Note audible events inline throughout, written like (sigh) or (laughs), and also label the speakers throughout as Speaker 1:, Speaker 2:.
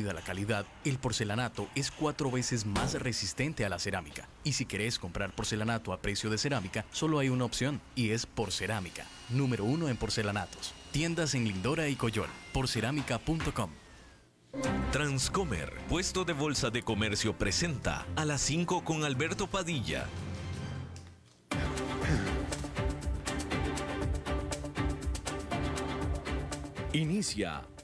Speaker 1: añadida la calidad, el porcelanato es cuatro veces más resistente a la cerámica. Y si querés comprar porcelanato a precio de cerámica, solo hay una opción, y es Porcerámica, número uno en porcelanatos. Tiendas en Lindora y Coyol, porcerámica.com.
Speaker 2: Transcomer, puesto de bolsa de comercio, presenta a las 5 con Alberto Padilla. Inicia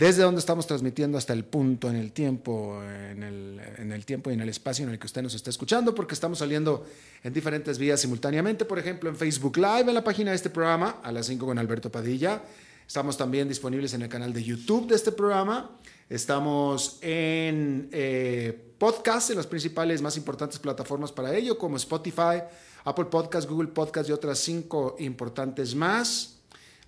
Speaker 3: desde donde estamos transmitiendo hasta el punto en el tiempo, en el, tiempo y en el espacio en el que usted nos está escuchando, porque estamos saliendo en diferentes vías simultáneamente, por ejemplo en Facebook Live, en la página de este programa, a las 5 con Alberto Padilla. Estamos también disponibles en el canal de YouTube de este programa. Estamos en eh, podcast, en las principales más importantes plataformas para ello, como Spotify, Apple Podcast, Google Podcast y otras cinco importantes más.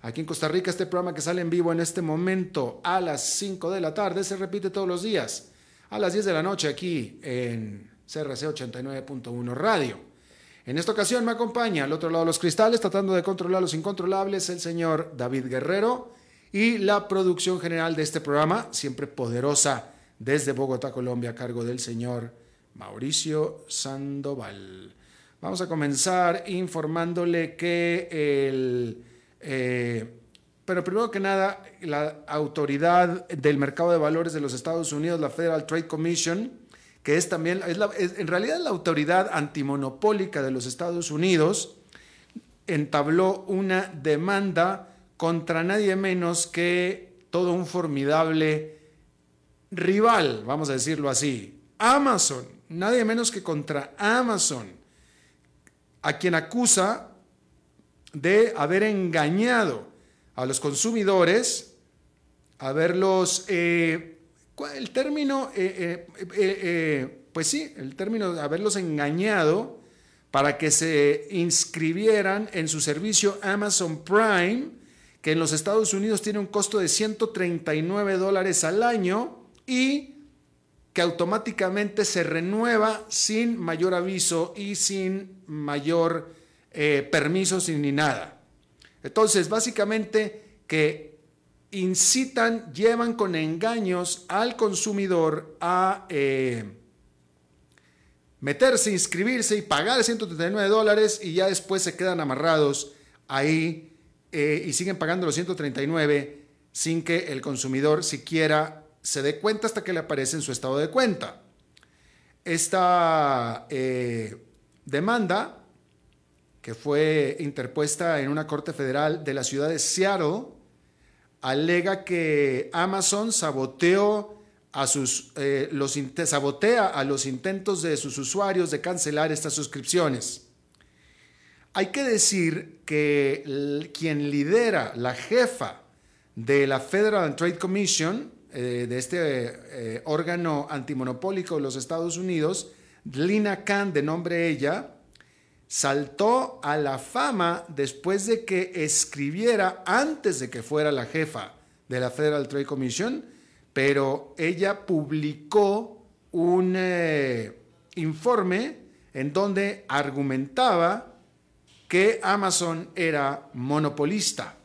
Speaker 3: Aquí en Costa Rica, este programa que sale en vivo en este momento a las 5 de la tarde se repite todos los días a las 10 de la noche aquí en CRC 89.1 Radio. En esta ocasión me acompaña al otro lado de los cristales, tratando de controlar los incontrolables, el señor David Guerrero y la producción general de este programa, siempre poderosa desde Bogotá, Colombia, a cargo del señor Mauricio Sandoval. Vamos a comenzar informándole que el eh, pero primero que nada, la autoridad del mercado de valores de los Estados Unidos, la Federal Trade Commission, que es también, es, en realidad la autoridad antimonopólica de los Estados Unidos, entabló una demanda contra nadie menos que todo un formidable rival, vamos a decirlo así, Amazon, nadie menos que contra Amazon, a quien acusa de haber engañado a los consumidores, haberlos, eh, el término, eh, eh, pues sí, el término de haberlos engañado para que se inscribieran en su servicio Amazon Prime, que en los Estados Unidos tiene un costo de 139 dólares al año y que automáticamente se renueva sin mayor aviso y sin mayor eh, permisos ni nada. Entonces, básicamente que incitan, llevan con engaños al consumidor a eh, meterse, inscribirse y pagar 139 dólares y ya después se quedan amarrados ahí eh, y siguen pagando los 139 sin que el consumidor siquiera se dé cuenta hasta que le aparece en su estado de cuenta. Esta demanda que fue interpuesta en una corte federal de la ciudad de Seattle, alega que Amazon saboteó a sus, eh, sabotea a los intentos de sus usuarios de cancelar estas suscripciones. Hay que decir que quien lidera, la jefa de la Federal Trade Commission, eh, de este eh, órgano antimonopólico de los Estados Unidos, Lina Khan, de nombre ella, saltó a la fama después de que escribiera antes de que fuera la jefa de la Federal Trade Commission, pero ella publicó un eh, informe en donde argumentaba que Amazon era monopolista.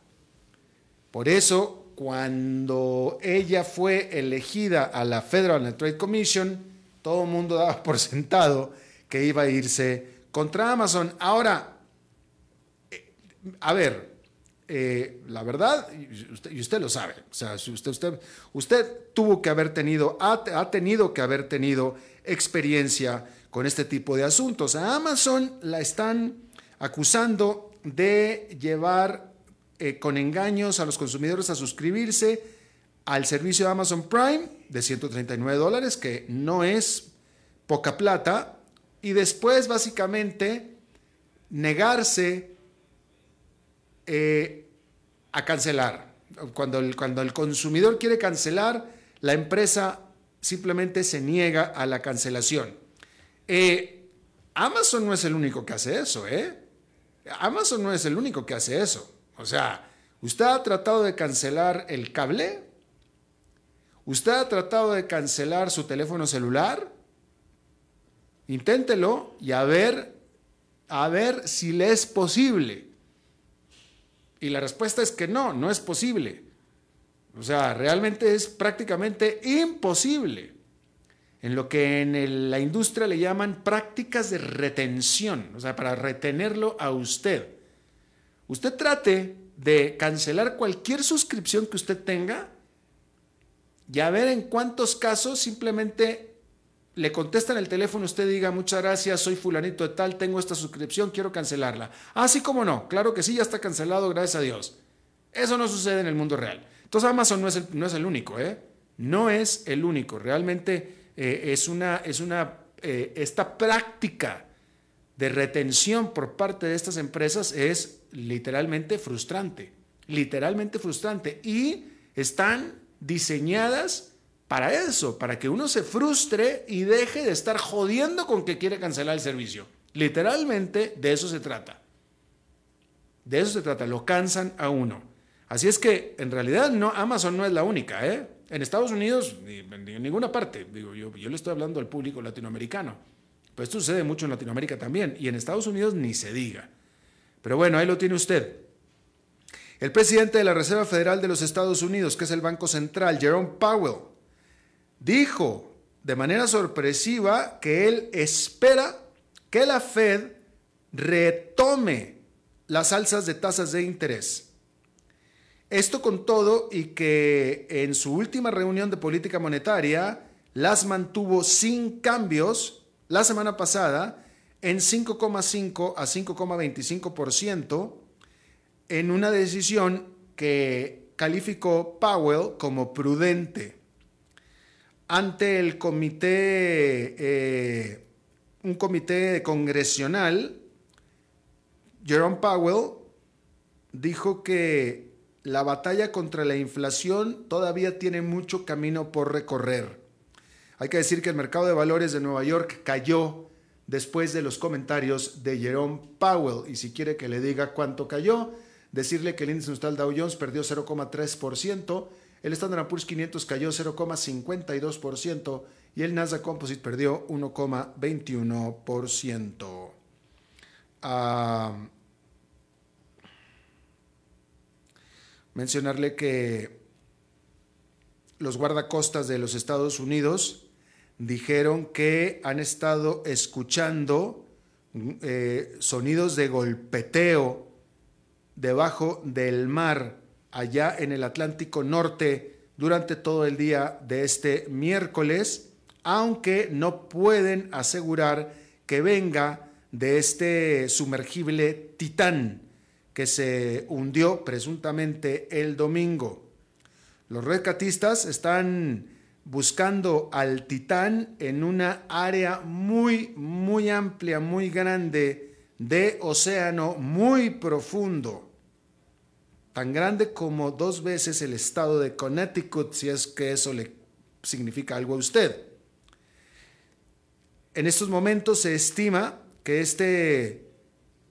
Speaker 3: Por eso, cuando ella fue elegida a la Federal Trade Commission, todo el mundo daba por sentado que iba a irse contra Amazon. Ahora, eh, a ver, eh, la verdad, y usted, lo sabe, o sea, usted, usted, usted tuvo que haber tenido, ha, tenido que haber tenido experiencia con este tipo de asuntos. A Amazon la están acusando de llevar eh, con engaños a los consumidores a suscribirse al servicio de Amazon Prime de 139 dólares, que no es poca plata, y después básicamente negarse eh, a cancelar. Cuando el, cuando el consumidor quiere cancelar, la empresa simplemente se niega a la cancelación. Eh, Amazon no es el único que hace eso, ¿eh? Amazon no es el único que hace eso. O sea, usted ha tratado de cancelar el cable, usted ha tratado de cancelar su teléfono celular, inténtelo y a ver, a ver si le es posible. Y la respuesta es que no, no es posible. O sea, realmente es prácticamente imposible. En lo que en la industria le llaman prácticas de retención, o sea, para retenerlo a usted. Usted trate de cancelar cualquier suscripción que usted tenga y a ver en cuántos casos simplemente le contestan el teléfono, usted diga, muchas gracias, soy fulanito de tal, tengo esta suscripción, quiero cancelarla. Ah, sí, cómo no, claro que sí, ya está cancelado, gracias a Dios. Eso no sucede en el mundo real. Entonces Amazon no es el, no es el único, ¿eh? No es el único. Realmente eh, es una, es una, eh, esta práctica de retención por parte de estas empresas es literalmente frustrante, literalmente frustrante. Y están diseñadas para eso, para que uno se frustre y deje de estar jodiendo con que quiere cancelar el servicio. Literalmente de eso se trata. De eso se trata, lo cansan a uno. Así es que en realidad no, Amazon no es la única. ¿eh? En Estados Unidos, ni, en ninguna parte, digo, yo, yo le estoy hablando al público latinoamericano. Pues esto sucede mucho en Latinoamérica también. Y en Estados Unidos ni se diga. Pero bueno, ahí lo tiene usted. El presidente de la Reserva Federal de los Estados Unidos, que es el Banco Central, Jerome Powell, dijo de manera sorpresiva que él espera que la Fed retome las alzas de tasas de interés. Esto con todo y que en su última reunión de política monetaria las mantuvo sin cambios la semana pasada en 5,5 a 5,25% en una decisión que calificó Powell como prudente ante el comité, eh, un comité congresional, Jerome Powell dijo que la batalla contra la inflación todavía tiene mucho camino por recorrer. Hay que decir que el mercado de valores de Nueva York cayó después de los comentarios de Jerome Powell. Y si quiere que le diga cuánto cayó, decirle que el índice industrial Dow Jones perdió 0,3%, el Standard Poor's 500 cayó 0,52% y el Nasdaq Composite perdió 1,21%. mencionarle que los guardacostas de los Estados Unidos dijeron que han estado escuchando eh, sonidos de golpeteo debajo del mar allá en el Atlántico Norte durante todo el día de este miércoles, aunque no pueden asegurar que venga de este sumergible Titán que se hundió presuntamente el domingo. Los rescatistas están buscando al Titán en una área muy, muy amplia, muy grande de océano, muy profundo tan grande como dos veces el estado de Connecticut, si es que eso le significa algo a usted. En estos momentos se estima que este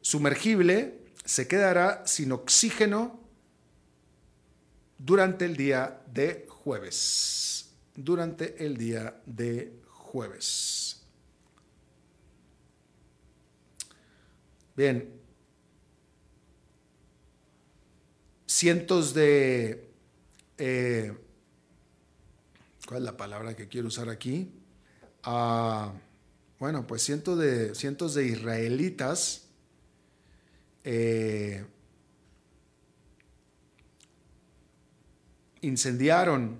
Speaker 3: sumergible se quedará sin oxígeno durante el día de jueves. Durante el día de jueves. Bien, cientos de... Eh, ¿Cuál es la palabra que quiero usar aquí? Ah, bueno, pues cientos de, cientos de israelitas eh, incendiaron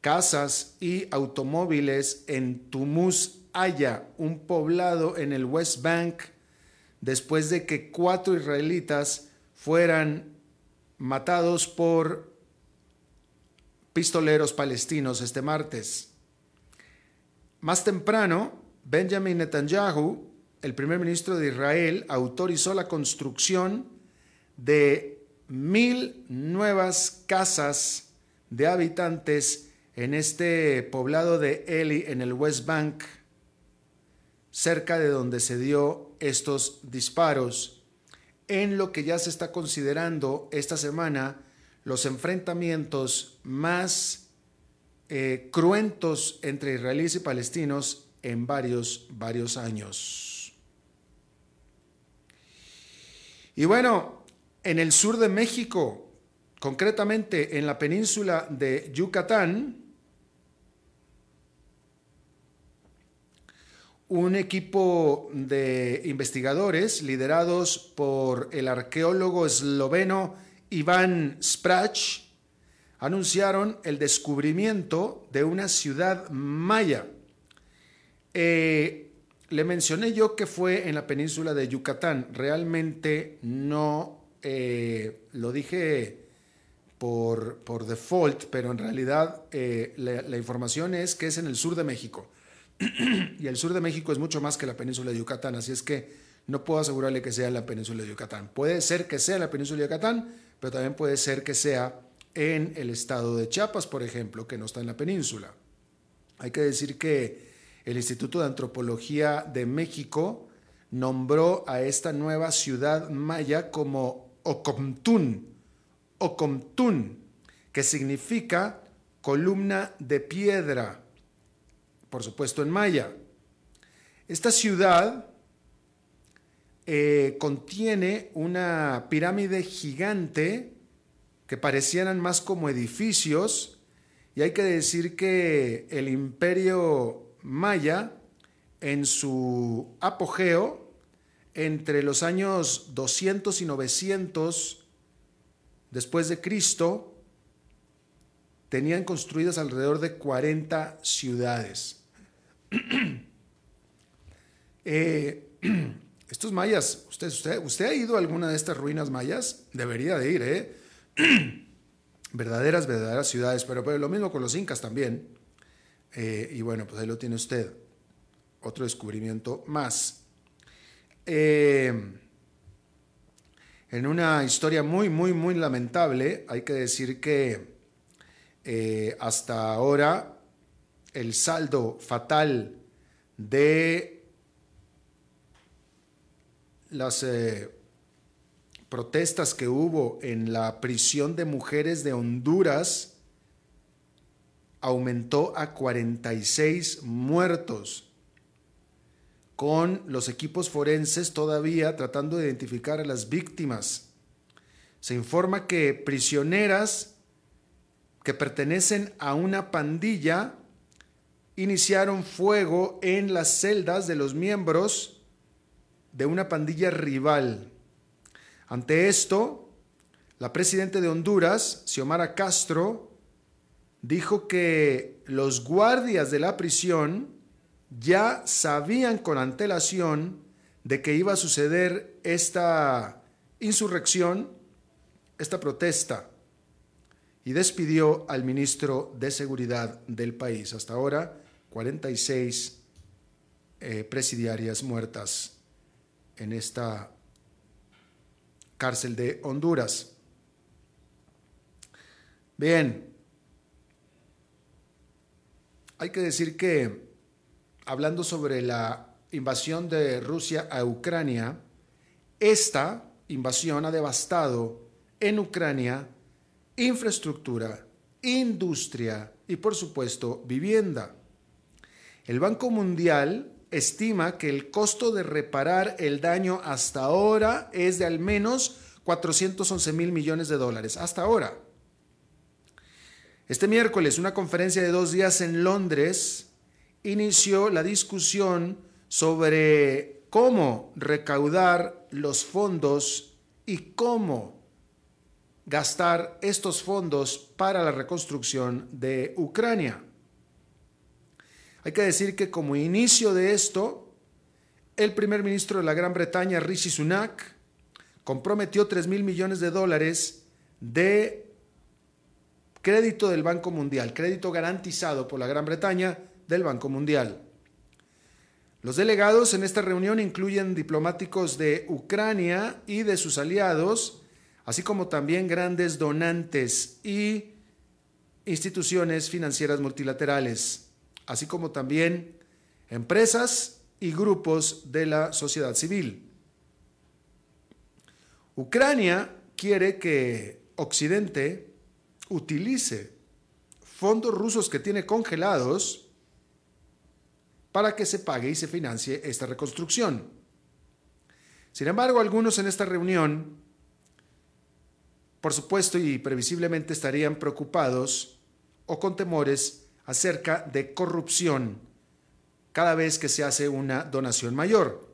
Speaker 3: casas y automóviles en Tumus Haya, un poblado en el West Bank, después de que cuatro israelitas fueran matados por pistoleros palestinos este martes. Más temprano, Benjamin Netanyahu, el primer ministro de Israel, autorizó la construcción de mil nuevas casas de habitantes en este poblado de Eli, en el West Bank, cerca de donde se dio estos disparos, en lo que ya se está considerando esta semana los enfrentamientos más eh, cruentos entre israelíes y palestinos en varios, varios años. Y bueno, en el sur de México, concretamente en la península de Yucatán, un equipo de investigadores liderados por el arqueólogo esloveno Iván Sprach anunciaron el descubrimiento de una ciudad maya. Eh, le mencioné yo que fue en la península de Yucatán. Realmente no eh, lo dije por, por, default, pero en realidad eh, la, la información es que es en el sur de México. (clears throat) y el sur de México es mucho más que la península de Yucatán, así es que no puedo asegurarle que sea la península de Yucatán. Puede ser que sea la península de Yucatán, pero también puede ser que sea en el estado de Chiapas, por ejemplo, que no está en la península. Hay que decir que el Instituto de Antropología de México nombró a esta nueva ciudad maya como Ocomtún, Ocomtún, que significa columna de piedra por supuesto en maya. Esta ciudad eh, contiene una pirámide gigante que parecieran más como edificios y hay que decir que el imperio maya en su apogeo entre los años 200 y 900 después de Cristo tenían construidas alrededor de 40 ciudades. (clears throat) Eh, (clears throat) estos mayas, usted, usted, ¿usted ha ido a alguna de estas ruinas mayas? Debería de ir, ¿eh? (clears throat) verdaderas, verdaderas ciudades, pero, pero, lo mismo con los incas también. Eh, y bueno, pues ahí lo tiene usted. Otro descubrimiento más. Eh, en una historia muy, muy, muy lamentable, hay que decir que hasta ahora el saldo fatal de las eh, protestas que hubo en la prisión de mujeres de Honduras aumentó a 46 muertos, con los equipos forenses todavía tratando de identificar a las víctimas. Se informa que prisioneras que pertenecen a una pandilla iniciaron fuego en las celdas de los miembros de una pandilla rival. Ante esto, la presidenta de Honduras, Xiomara Castro, dijo que los guardias de la prisión ya sabían con antelación de que iba a suceder esta insurrección, esta protesta, y despidió al ministro de Seguridad del país. Hasta ahora, 46 eh, presidiarias muertas en esta cárcel de Honduras. Bien, hay que decir que hablando sobre la invasión de Rusia a Ucrania, esta invasión ha devastado en Ucrania infraestructura, industria y por supuesto vivienda. El Banco Mundial estima que el costo de reparar el daño hasta ahora es de al menos 411 mil millones de dólares. Hasta ahora. Este miércoles, una conferencia de dos días en Londres inició la discusión sobre cómo recaudar los fondos y cómo gastar estos fondos para la reconstrucción de Ucrania. Hay que decir que como inicio de esto, el primer ministro de la Gran Bretaña, Rishi Sunak, comprometió 3 mil millones de dólares de crédito del Banco Mundial, crédito garantizado por la Gran Bretaña del Banco Mundial. Los delegados en esta reunión incluyen diplomáticos de Ucrania y de sus aliados, así como también grandes donantes y instituciones financieras multilaterales, así como también empresas y grupos de la sociedad civil. Ucrania quiere que Occidente utilice fondos rusos que tiene congelados para que se pague y se financie esta reconstrucción. Sin embargo, algunos en esta reunión, por supuesto y previsiblemente, estarían preocupados o con temores acerca de corrupción cada vez que se hace una donación mayor.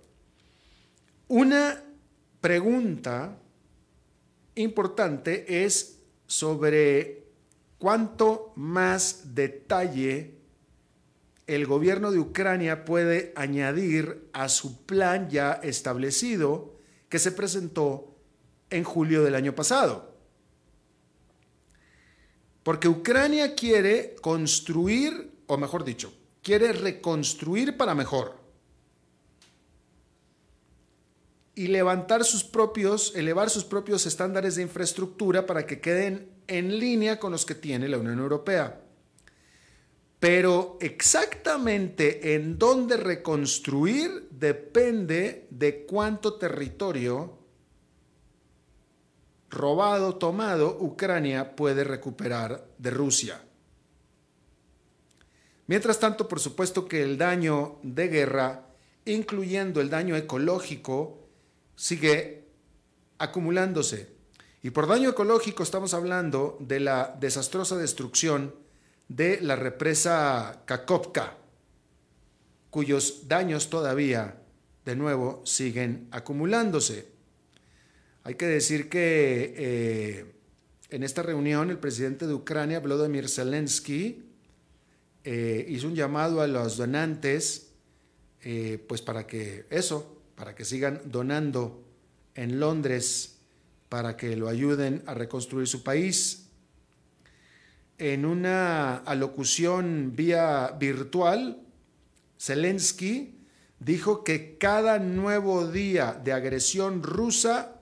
Speaker 3: Una pregunta importante es sobre cuánto más detalle el gobierno de Ucrania puede añadir a su plan ya establecido que se presentó en julio del año pasado. Porque Ucrania quiere construir, o mejor dicho, quiere reconstruir para mejor. Y levantar sus propios, elevar sus propios estándares de infraestructura para que queden en línea con los que tiene la Unión Europea. Pero exactamente en dónde reconstruir depende de cuánto territorio robado, tomado, Ucrania puede recuperar de Rusia. Mientras tanto, por supuesto que el daño de guerra, incluyendo el daño ecológico, sigue acumulándose. Y por daño ecológico estamos hablando de la desastrosa destrucción de la represa Kakovka, cuyos daños todavía, de nuevo, siguen acumulándose. Hay que decir que eh, en esta reunión el presidente de Ucrania, Volodymyr Zelensky, eh, hizo un llamado a los donantes, eh, pues para que eso, para que sigan donando en Londres, para que lo ayuden a reconstruir su país. En una alocución vía virtual, Zelensky dijo que cada nuevo día de agresión rusa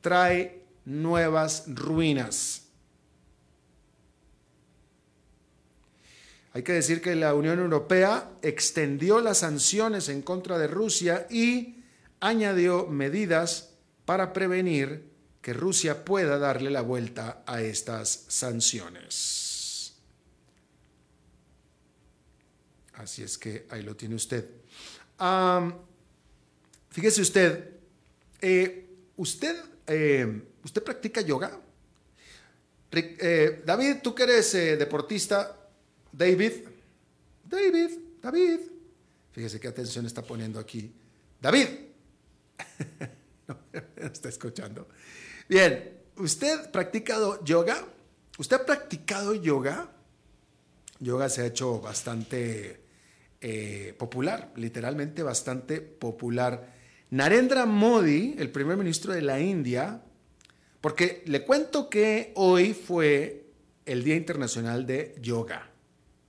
Speaker 3: trae nuevas ruinas. Hay que decir que la Unión Europea extendió las sanciones en contra de Rusia y añadió medidas para prevenir que Rusia pueda darle la vuelta a estas sanciones. Así es que ahí lo tiene usted. fíjese usted, eh, usted, eh, ¿usted practica yoga? Eh, David, tú que eres deportista, David, David, David, fíjese qué atención está poniendo aquí. David, (laughs) no, está escuchando. Bien, ¿usted practicado yoga? ¿Usted ha practicado yoga? Yoga se ha hecho bastante eh, popular, literalmente bastante popular. Narendra Modi, el primer ministro de la India, porque le cuento que hoy fue el Día Internacional de Yoga.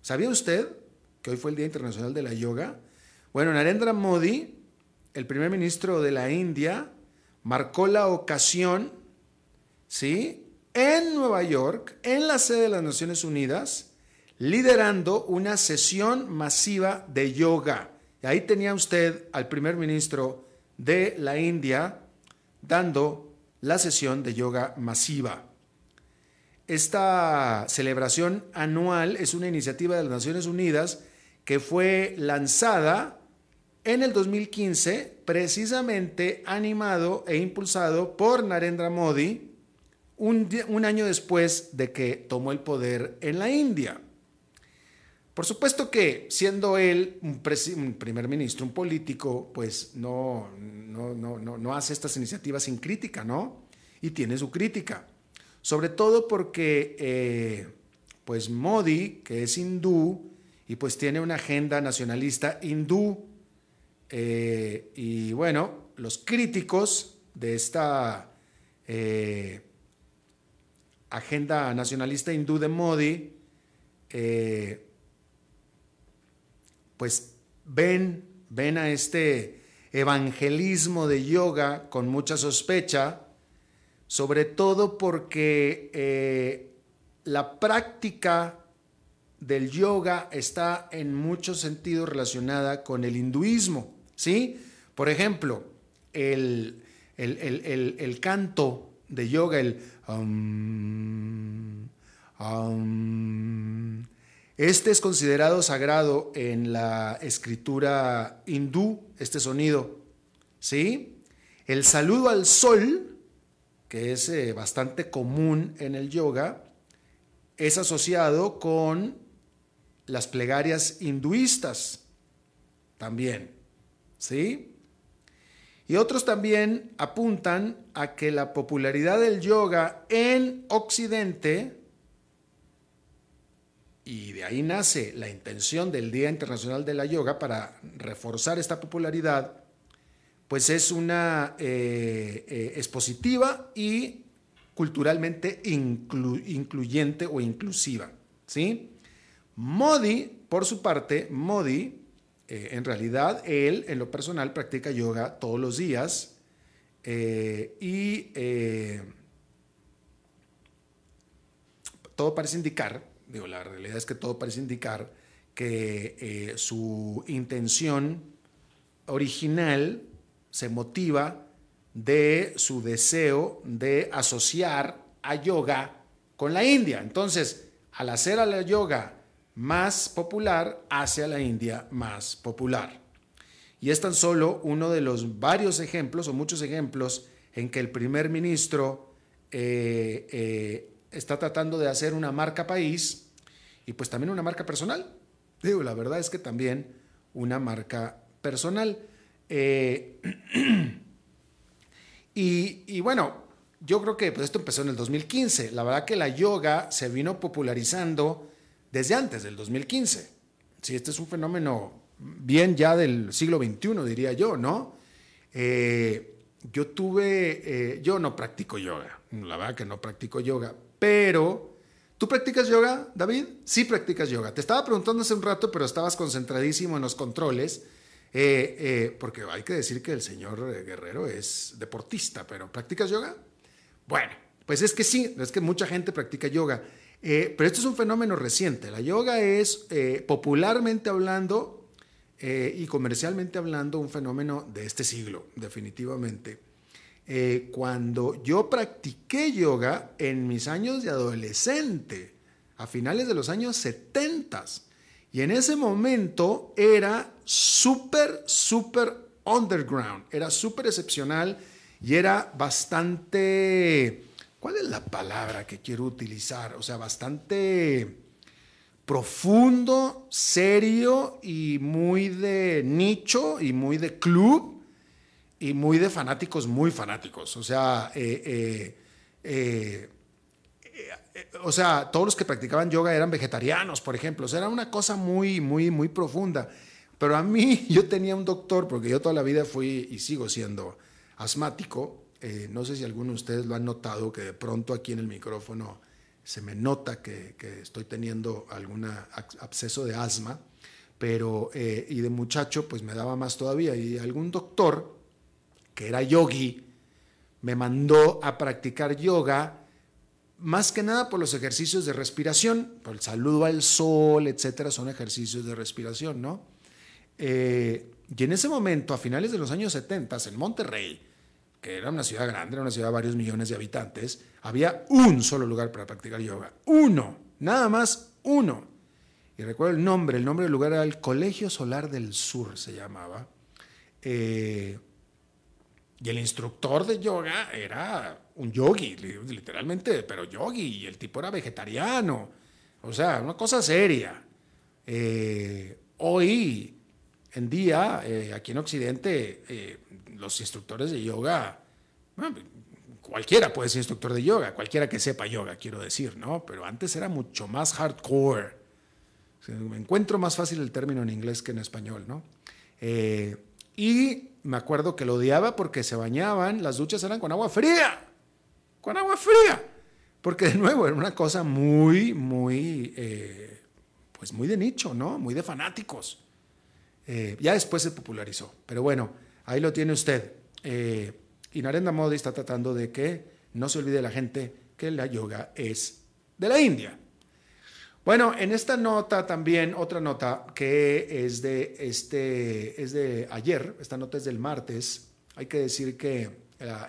Speaker 3: ¿Sabía usted que hoy fue el Día Internacional de la Yoga? Bueno, Narendra Modi, el primer ministro de la India, marcó la ocasión, ¿sí? En Nueva York, en la sede de las Naciones Unidas, liderando una sesión masiva de yoga. Y ahí tenía usted al primer ministro de la India dando la sesión de yoga masiva. Esta celebración anual es una iniciativa de las Naciones Unidas que fue lanzada en el 2015 precisamente animado e impulsado por Narendra Modi un, año después de que tomó el poder en la India. Por supuesto que siendo él un, primer ministro, un político, pues no, no, no, no, hace estas iniciativas sin crítica, ¿no? Y tiene su crítica. Sobre todo porque, eh, pues Modi, que es hindú, y pues tiene una agenda nacionalista hindú, eh, y bueno, los críticos de esta eh, agenda nacionalista hindú de Modi, pues ven, ven a este evangelismo de yoga con mucha sospecha, sobre todo porque eh, la práctica del yoga está en muchos sentidos relacionada con el hinduismo, ¿sí? Por ejemplo, el, el, canto de yoga, el... este es considerado sagrado en la escritura hindú, este sonido, ¿sí? El saludo al sol, que es eh, bastante común en el yoga, es asociado con las plegarias hinduistas también, ¿sí? Y otros también apuntan a que la popularidad del yoga en Occidente, y de ahí nace la intención del Día Internacional de la Yoga para reforzar esta popularidad, pues es una eh, eh, es positiva y culturalmente incluyente o inclusiva, ¿sí? Modi, por su parte, Modi, eh, en realidad, él en lo personal practica yoga todos los días y todo parece indicar, digo, la realidad es que todo parece indicar que su intención original se motiva de su deseo de asociar a yoga con la India. Entonces, al hacer a la yoga más popular hacia la India más popular. Y es tan solo uno de los varios ejemplos o muchos ejemplos en que el primer ministro eh, eh, está tratando de hacer una marca país y pues también una marca personal. Digo, la verdad es que también una marca personal. Eh, (clears throat) y, bueno, yo creo que pues esto empezó en el 2015. La verdad que la yoga se vino popularizando desde antes del 2015. Si este es un fenómeno bien ya del siglo XXI, diría yo, ¿no? Eh, yo tuve, eh, yo no practico yoga, la verdad que no practico yoga, pero ¿tú practicas yoga, David? Sí practicas yoga. Te estaba preguntando hace un rato, pero estabas concentradísimo en los controles, eh, porque hay que decir que el señor Guerrero es deportista, pero ¿practicas yoga? Bueno, pues es que sí, es que mucha gente practica yoga. Eh, pero esto es un fenómeno reciente. La yoga es, eh, popularmente hablando eh, y comercialmente hablando, un fenómeno de este siglo, definitivamente. Cuando yo practiqué yoga en mis años de adolescente, a finales de los años 70, y en ese momento era súper, súper underground, era súper excepcional y era bastante ¿Cuál es la palabra que quiero utilizar? O sea, bastante profundo, serio y muy de nicho y muy de club y muy de fanáticos, muy fanáticos. O sea, eh, eh, eh, o sea, todos los que practicaban yoga eran vegetarianos, por ejemplo. O sea, era una cosa muy, muy, muy profunda. Pero a mí, (laughs) yo tenía un doctor, porque yo toda la vida fui y sigo siendo asmático, eh, no sé si alguno de ustedes lo han notado, que de pronto aquí en el micrófono se me nota que, estoy teniendo algún absceso de asma, pero eh, y de muchacho pues me daba más todavía. Y algún doctor, que era yogi, me mandó a practicar yoga, más que nada por los ejercicios de respiración, por el saludo al sol, etcétera, son ejercicios de respiración, ¿no? Eh, y en ese momento, a finales de los años 70, en Monterrey, que era una ciudad grande, era una ciudad de varios millones de habitantes, había un solo lugar para practicar yoga. Uno, nada más uno. Y recuerdo el nombre, el nombre del lugar era el Colegio Solar del Sur, se llamaba. Eh, y el instructor de yoga era un yogi, literalmente, pero yogi, y el tipo era vegetariano. O sea, una cosa seria. Eh, hoy en día, eh, aquí en Occidente, los instructores de yoga, cualquiera puede ser instructor de yoga, cualquiera que sepa yoga, quiero decir, ¿no? Pero antes era mucho más hardcore. me encuentro más fácil el término en inglés que en español, ¿no? Eh, y me acuerdo que lo odiaba porque se bañaban, las duchas eran con agua fría, con agua fría, porque de nuevo era una cosa muy, muy, eh, pues muy de nicho, ¿no? Muy de fanáticos. Eh, ya después se popularizó, pero bueno, ahí lo tiene usted. Eh, y Narendra Modi está tratando de que no se olvide la gente que la yoga es de la India. Bueno, en esta nota también, otra nota que es de, este, es de ayer, esta nota es del martes, hay que decir que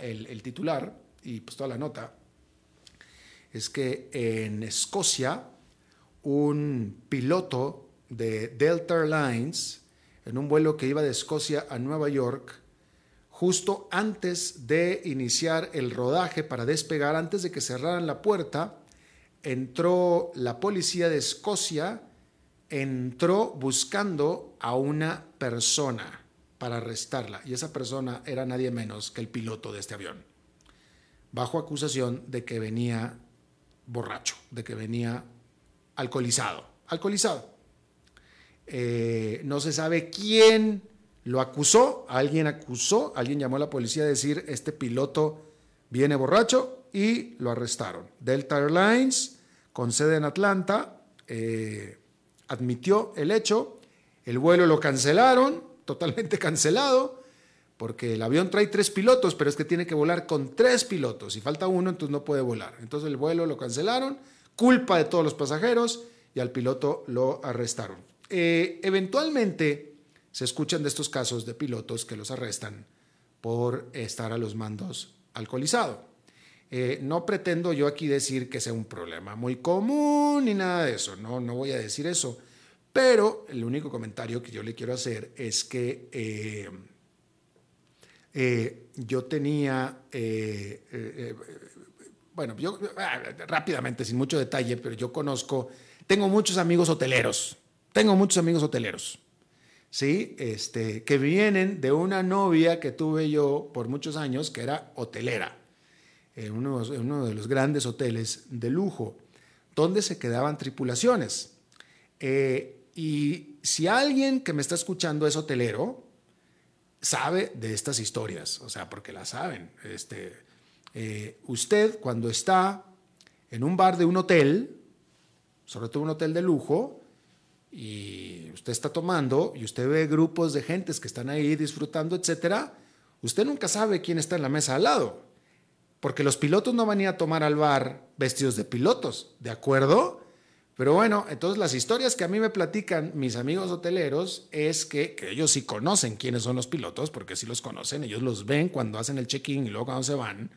Speaker 3: el, el titular y pues toda la nota es que en Escocia un piloto de Delta Airlines en un vuelo que iba de Escocia a Nueva York justo antes de iniciar el rodaje para despegar, antes de que cerraran la puerta, entró la policía de Escocia, entró buscando a una persona para arrestarla. Y esa persona era nadie menos que el piloto de este avión, bajo acusación de que venía borracho, de que venía alcoholizado. Alcoholizado. Eh, no se sabe quién lo acusó, alguien acusó, alguien llamó a la policía a decir, este piloto viene borracho y lo arrestaron. Delta Airlines, con sede en Atlanta, eh, admitió el hecho, el vuelo lo cancelaron, (laughs) totalmente cancelado, porque el avión trae tres pilotos, pero es que tiene que volar con tres pilotos, y falta uno, entonces no puede volar. Entonces el vuelo lo cancelaron, culpa de todos los pasajeros, y al piloto lo arrestaron. Eh, eventualmente, se escuchan de estos casos de pilotos que los arrestan por estar a los mandos alcoholizado. Eh, no pretendo yo aquí decir que sea un problema muy común ni nada de eso, no, no voy a decir eso, pero el único comentario que yo le quiero hacer es que eh, eh, yo tenía, bueno, yo ah, rápidamente, sin mucho detalle, pero yo conozco, tengo muchos amigos hoteleros, tengo muchos amigos hoteleros. ¿sí? Este, que vienen de una novia que tuve yo por muchos años, que era hotelera, en uno, de los grandes hoteles de lujo, donde se quedaban tripulaciones. Eh, y si alguien que me está escuchando es hotelero, sabe de estas historias, o sea, porque las saben. Este, eh, usted cuando está en un bar de un hotel, sobre todo un hotel de lujo, y usted está tomando y usted ve grupos de gentes que están ahí disfrutando, etcétera, usted nunca sabe quién está en la mesa al lado. Porque los pilotos no van a ir a tomar al bar vestidos de pilotos, ¿de acuerdo? Pero bueno, entonces las historias que a mí me platican mis amigos hoteleros es que, que ellos sí conocen quiénes son los pilotos, porque sí los conocen, ellos los ven cuando hacen el check-in y luego cuando se van.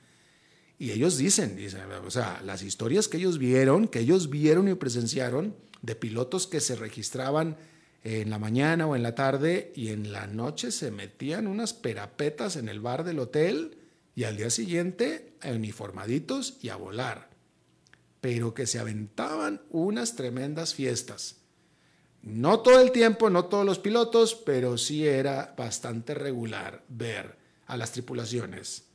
Speaker 3: Y ellos dicen, dicen, o sea, las historias que ellos vieron, que ellos vieron y presenciaron, de pilotos que se registraban en la mañana o en la tarde y en la noche se metían unas perapetas en el bar del hotel y al día siguiente uniformaditos y a volar. Pero que se aventaban unas tremendas fiestas. No todo el tiempo, no todos los pilotos, pero sí era bastante regular ver a las tripulaciones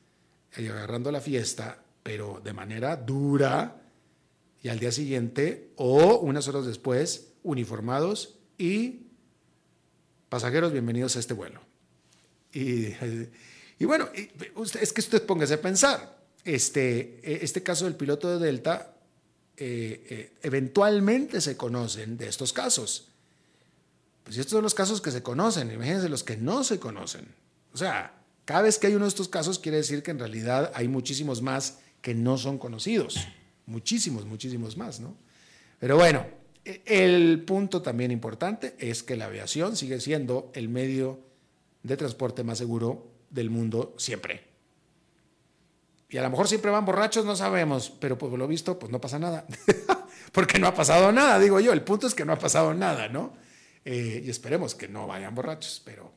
Speaker 3: agarrando la fiesta, pero de manera dura, y al día siguiente o unas horas después, uniformados y pasajeros bienvenidos a este vuelo. Y, (laughs) y bueno, es que usted póngase a pensar, este, este caso del piloto de Delta, eh, eh, eventualmente se conocen de estos casos. Pues estos son los casos que se conocen, imagínense los que no se conocen. O sea, cada vez que hay uno de estos casos quiere decir que en realidad hay muchísimos más que no son conocidos muchísimos, muchísimos más, ¿no? Pero bueno, e, el punto también importante es que la aviación sigue siendo el medio de transporte más seguro del mundo siempre. Y a lo mejor siempre van borrachos, no sabemos, pero por lo visto, pues no pasa nada. (laughs) Porque no ha pasado nada, digo yo. El punto es que no ha pasado nada, ¿no? Eh, y esperemos que no vayan borrachos, pero,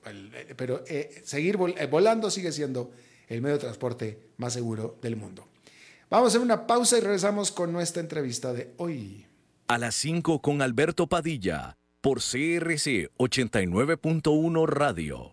Speaker 3: pero eh, seguir eh, volando sigue siendo el medio de transporte más seguro del mundo. Vamos a hacer una pausa y regresamos con nuestra entrevista de hoy.
Speaker 2: A las 5 con Alberto Padilla, por CRC 89.1 Radio.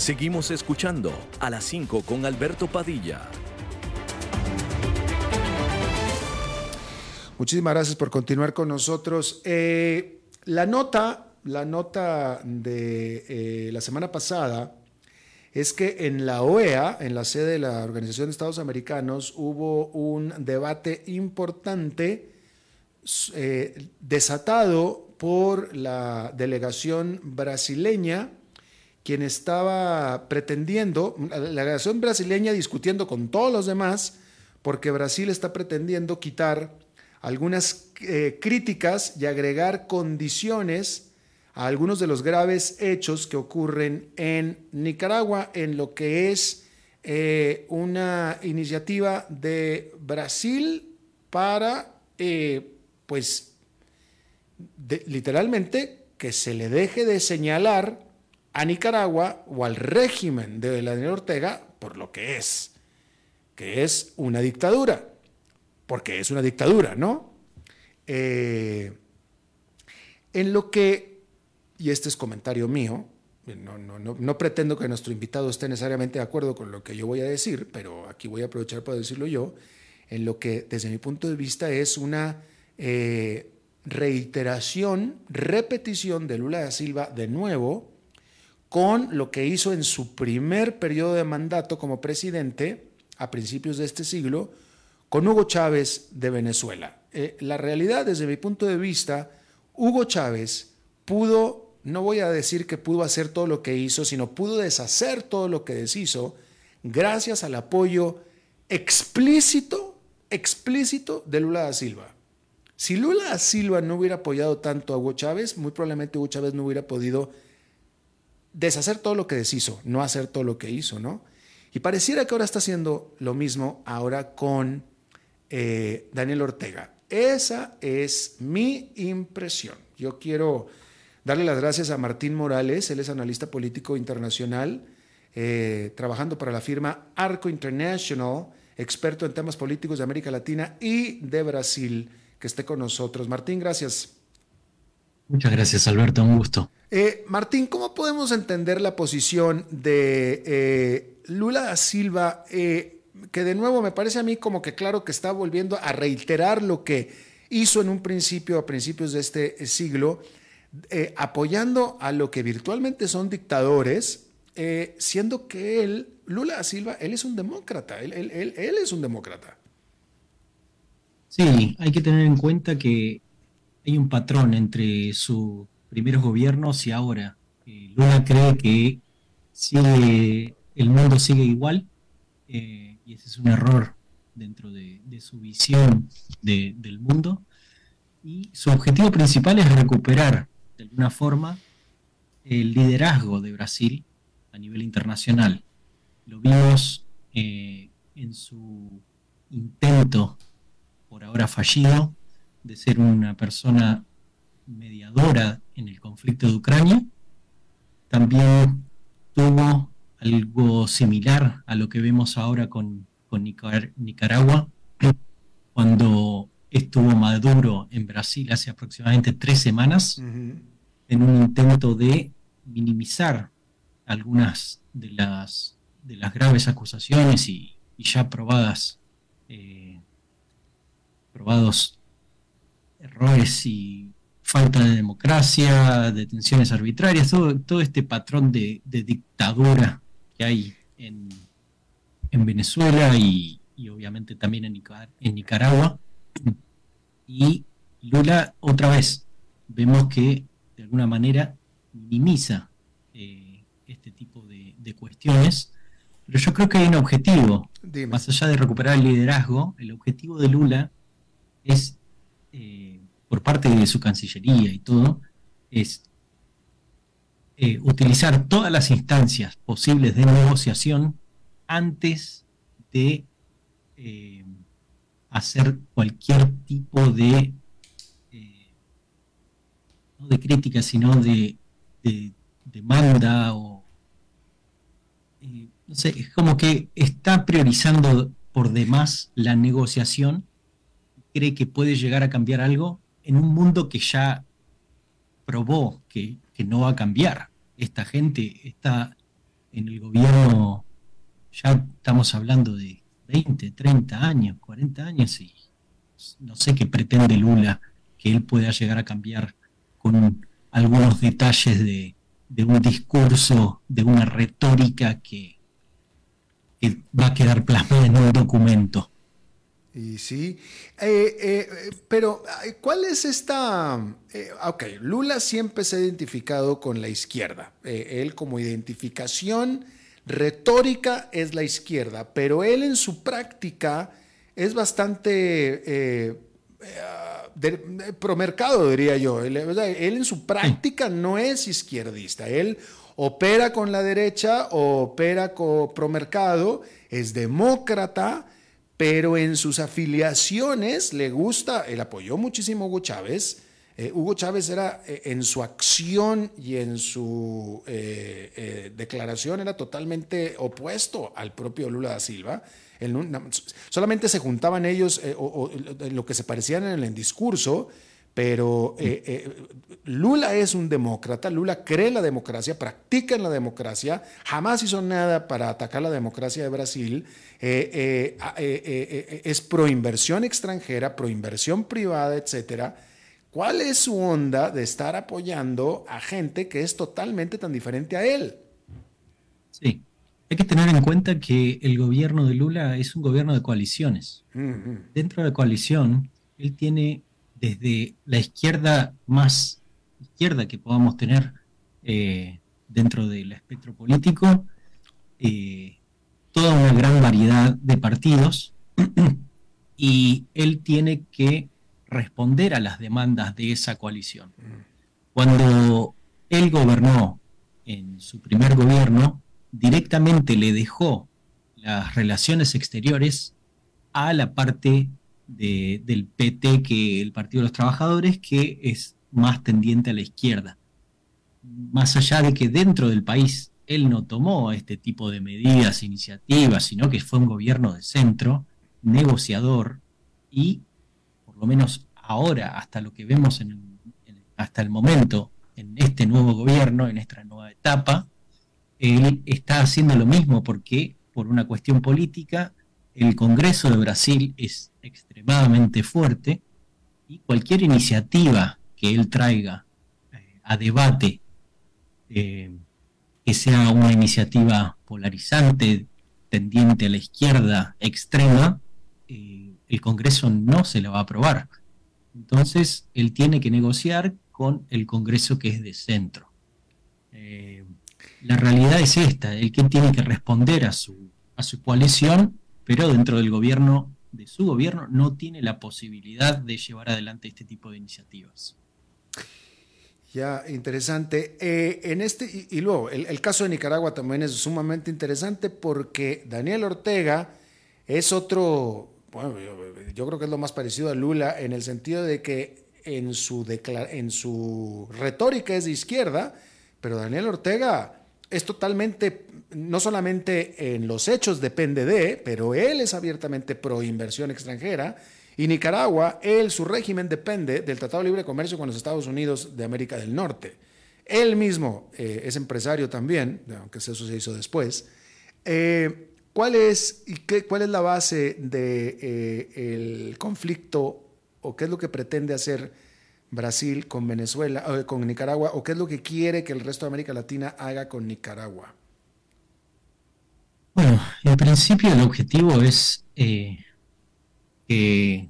Speaker 2: Seguimos escuchando a las 5 con Alberto Padilla.
Speaker 3: Muchísimas gracias por continuar con nosotros. Eh, la nota, la nota de eh, la semana pasada es que en la OEA, en la sede de la Organización de Estados Americanos, hubo un debate importante eh, desatado por la delegación brasileña, quien estaba pretendiendo, la delegación brasileña discutiendo con todos los demás, porque Brasil está pretendiendo quitar algunas eh, críticas y agregar condiciones a algunos de los graves hechos que ocurren en Nicaragua en lo que es eh, una iniciativa de Brasil para, eh, pues, literalmente que se le deje de señalar a Nicaragua o al régimen de Daniel Ortega por lo que es, que es una dictadura, porque es una dictadura, ¿no? Eh, en lo que y este es comentario mío, no, no, no, pretendo que nuestro invitado esté necesariamente de acuerdo con lo que yo voy a decir, pero aquí voy a aprovechar para decirlo yo, en lo que desde mi punto de vista es una eh, reiteración, repetición de Lula da Silva de nuevo con lo que hizo en su primer periodo de mandato como presidente a principios de este siglo con Hugo Chávez de Venezuela. Eh, la realidad desde mi punto de vista, Hugo Chávez pudo no voy a decir que pudo hacer todo lo que hizo, sino pudo deshacer todo lo que deshizo gracias al apoyo explícito, explícito de Lula da Silva. Si Lula da Silva no hubiera apoyado tanto a Hugo Chávez, muy probablemente Hugo Chávez no hubiera podido deshacer todo lo que deshizo, no hacer todo lo que hizo, ¿no? Y pareciera que ahora está haciendo lo mismo ahora con eh, Daniel Ortega. Esa es mi impresión. Yo quiero Darle las gracias a Martín Morales, él es analista político internacional, eh, trabajando para la firma Arco International, experto en temas políticos de América Latina y de Brasil, que esté con nosotros. Martín, gracias.
Speaker 4: Muchas gracias, Alberto, un gusto.
Speaker 3: Eh, Martín, ¿cómo podemos entender la posición de eh, Lula da Silva, que de nuevo me parece a mí como que claro que está volviendo a reiterar lo que hizo en un principio, a principios de este siglo, eh, apoyando a lo que virtualmente son dictadores, eh, siendo que él, Lula da Silva, él es un demócrata, él, es un demócrata.
Speaker 4: Sí, hay que tener en cuenta que hay un patrón entre sus primeros gobiernos y ahora. Eh, Lula cree que sigue, el mundo sigue igual y ese es un error dentro de, su visión del mundo. Y su objetivo principal es recuperar de alguna forma el liderazgo de Brasil a nivel internacional. Lo vimos eh, en su intento, por ahora fallido, de ser una persona mediadora en el conflicto de Ucrania. También tuvo algo similar a lo que vemos ahora con, Nicaragua, (clears throat) cuando estuvo Maduro en Brasil hace aproximadamente tres semanas en un intento de minimizar algunas de las, de las graves acusaciones y, ya probadas, eh, probados errores y falta de democracia, detenciones arbitrarias, todo, todo este patrón de, dictadura que hay en, Venezuela y, obviamente también en, en Nicaragua. Y Lula, otra vez, vemos que de alguna manera minimiza eh, este tipo de, cuestiones, pero yo creo que hay un objetivo, más allá de recuperar el liderazgo, el objetivo de Lula es, eh, por parte de su Cancillería y todo, es eh, utilizar todas las instancias posibles de negociación antes de hacer cualquier tipo de no de crítica, sino de, demanda o... Eh, no sé, es como que está priorizando por demás la negociación, cree que puede llegar a cambiar algo en un mundo que ya probó que, no va a cambiar. Esta gente está en el gobierno ya estamos hablando de 20, 30 años, 40 años y no sé qué pretende Lula que él pueda llegar a cambiar con algunos detalles de, un discurso, de una retórica que, va a quedar plasmada en un documento.
Speaker 3: Y sí, eh, eh, pero ¿cuál es esta? Eh, ok, Lula siempre se ha identificado con la izquierda. él como identificación retórica es la izquierda, pero él en su práctica es bastante promercado, diría yo. Él, en su práctica no es izquierdista. Él opera con la derecha, opera con promercado, es demócrata, pero en sus afiliaciones le gusta, él apoyó muchísimo a Hugo Chávez. Eh, Hugo Chávez era eh, en su acción y en su eh, declaración era totalmente opuesto al propio Lula da Silva solamente se juntaban ellos o, lo que se parecían en el discurso, pero Lula es un demócrata, Lula cree en la democracia, practica en la democracia, jamás hizo nada para atacar la democracia de Brasil, es proinversión extranjera, proinversión privada, etcétera. ¿Cuál es su onda de estar apoyando a gente que es totalmente tan diferente a él?
Speaker 4: Sí, hay que tener en cuenta que el gobierno de Lula es un gobierno de coaliciones. Dentro de la coalición, él tiene desde la izquierda más izquierda que podamos tener eh, dentro del espectro político, eh, toda una gran variedad de partidos (clears throat) y él tiene que responder a las demandas de esa coalición. Cuando él gobernó en su primer gobierno, directamente le dejó las relaciones exteriores a la parte del PT que el Partido de los Trabajadores, que es más tendiente a la izquierda. Más allá de que dentro del país él no tomó este tipo de medidas, iniciativas, sino que fue un gobierno de centro, negociador, y por lo menos ahora, hasta lo que vemos hasta el momento, en este nuevo gobierno, en esta nueva etapa, él está haciendo lo mismo porque por una cuestión política el Congreso de Brasil es extremadamente fuerte y cualquier iniciativa que él traiga eh, a debate eh, que sea una iniciativa polarizante, tendiente a la izquierda extrema, eh, el Congreso no se la va a aprobar. Entonces, él tiene que negociar con el Congreso que es de centro la realidad es esta, el que tiene que responder a su, a su coalición, pero dentro del gobierno, de su gobierno, no tiene la posibilidad de llevar adelante este tipo de iniciativas.
Speaker 3: Ya, interesante. Eh, en este, y, luego, el, caso de Nicaragua también es sumamente interesante porque Daniel Ortega es otro, bueno, yo, creo que es lo más parecido a Lula en el sentido de que en su, en su retórica es de izquierda, pero Daniel Ortega es totalmente, no solamente en los hechos depende de, pero él es abiertamente pro inversión extranjera. Y Nicaragua, él, su régimen depende del Tratado de Libre Comercio con los Estados Unidos de América del Norte. Él mismo eh, es empresario también, aunque eso se hizo después. Eh, ¿cuál, es, y qué, ¿Cuál es la base del de, eh, conflicto o qué es lo que pretende hacer Brasil con Venezuela, eh, con Nicaragua, o qué es lo que quiere que el resto de América Latina haga con Nicaragua?
Speaker 4: Bueno, en principio el objetivo es que